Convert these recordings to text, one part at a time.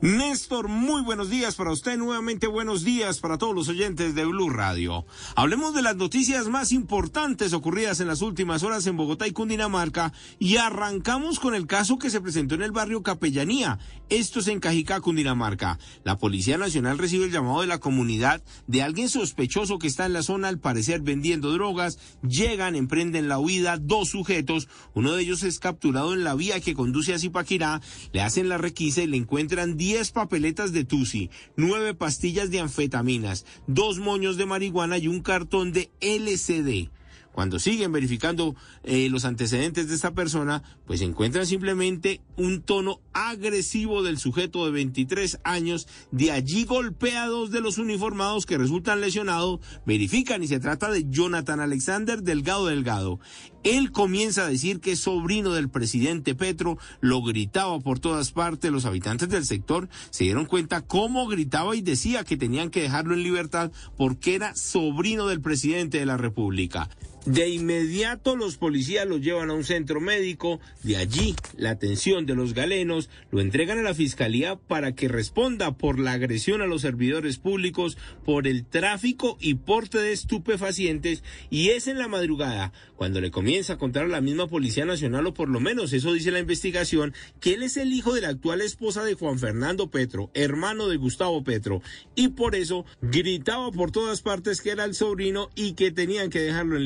Néstor, muy buenos días para usted, nuevamente buenos días para todos los oyentes de Blue Radio. Hablemos de las noticias más importantes ocurridas en las últimas horas en Bogotá y Cundinamarca y arrancamos con el caso que se presentó en el barrio Capellanía. Esto es en Cajicá, Cundinamarca. La Policía Nacional recibe el llamado de la comunidad de alguien sospechoso que está en la zona al parecer vendiendo drogas. Llegan, emprenden la huida, dos sujetos, uno de ellos es capturado en la vía que conduce a Zipaquirá, le hacen la requisa y le encuentran 10 papeletas de Tusi, 9 pastillas de anfetaminas, dos moños de marihuana y un cartón de LCD. Cuando siguen verificando eh, los antecedentes de esta persona, pues encuentran simplemente un tono agresivo del sujeto de 23 años, de allí golpeados de los uniformados que resultan lesionados, verifican y se trata de Jonathan Alexander Delgado Delgado. Él comienza a decir que es sobrino del presidente Petro, lo gritaba por todas partes, los habitantes del sector se dieron cuenta cómo gritaba y decía que tenían que dejarlo en libertad porque era sobrino del presidente de la República. De inmediato los policías lo llevan a un centro médico, de allí la atención de los galenos lo entregan a la fiscalía para que responda por la agresión a los servidores públicos, por el tráfico y porte de estupefacientes. Y es en la madrugada cuando le comienza a contar a la misma Policía Nacional o por lo menos eso dice la investigación que él es el hijo de la actual esposa de Juan Fernando Petro, hermano de Gustavo Petro. Y por eso gritaba por todas partes que era el sobrino y que tenían que dejarlo en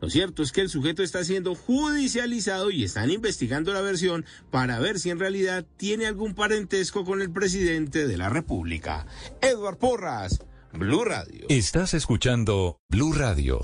Lo cierto es que el sujeto está siendo judicializado y están investigando la versión para ver si en realidad tiene algún parentesco con el presidente de la República. Edward Porras, Blue Radio. Estás escuchando Blue Radio.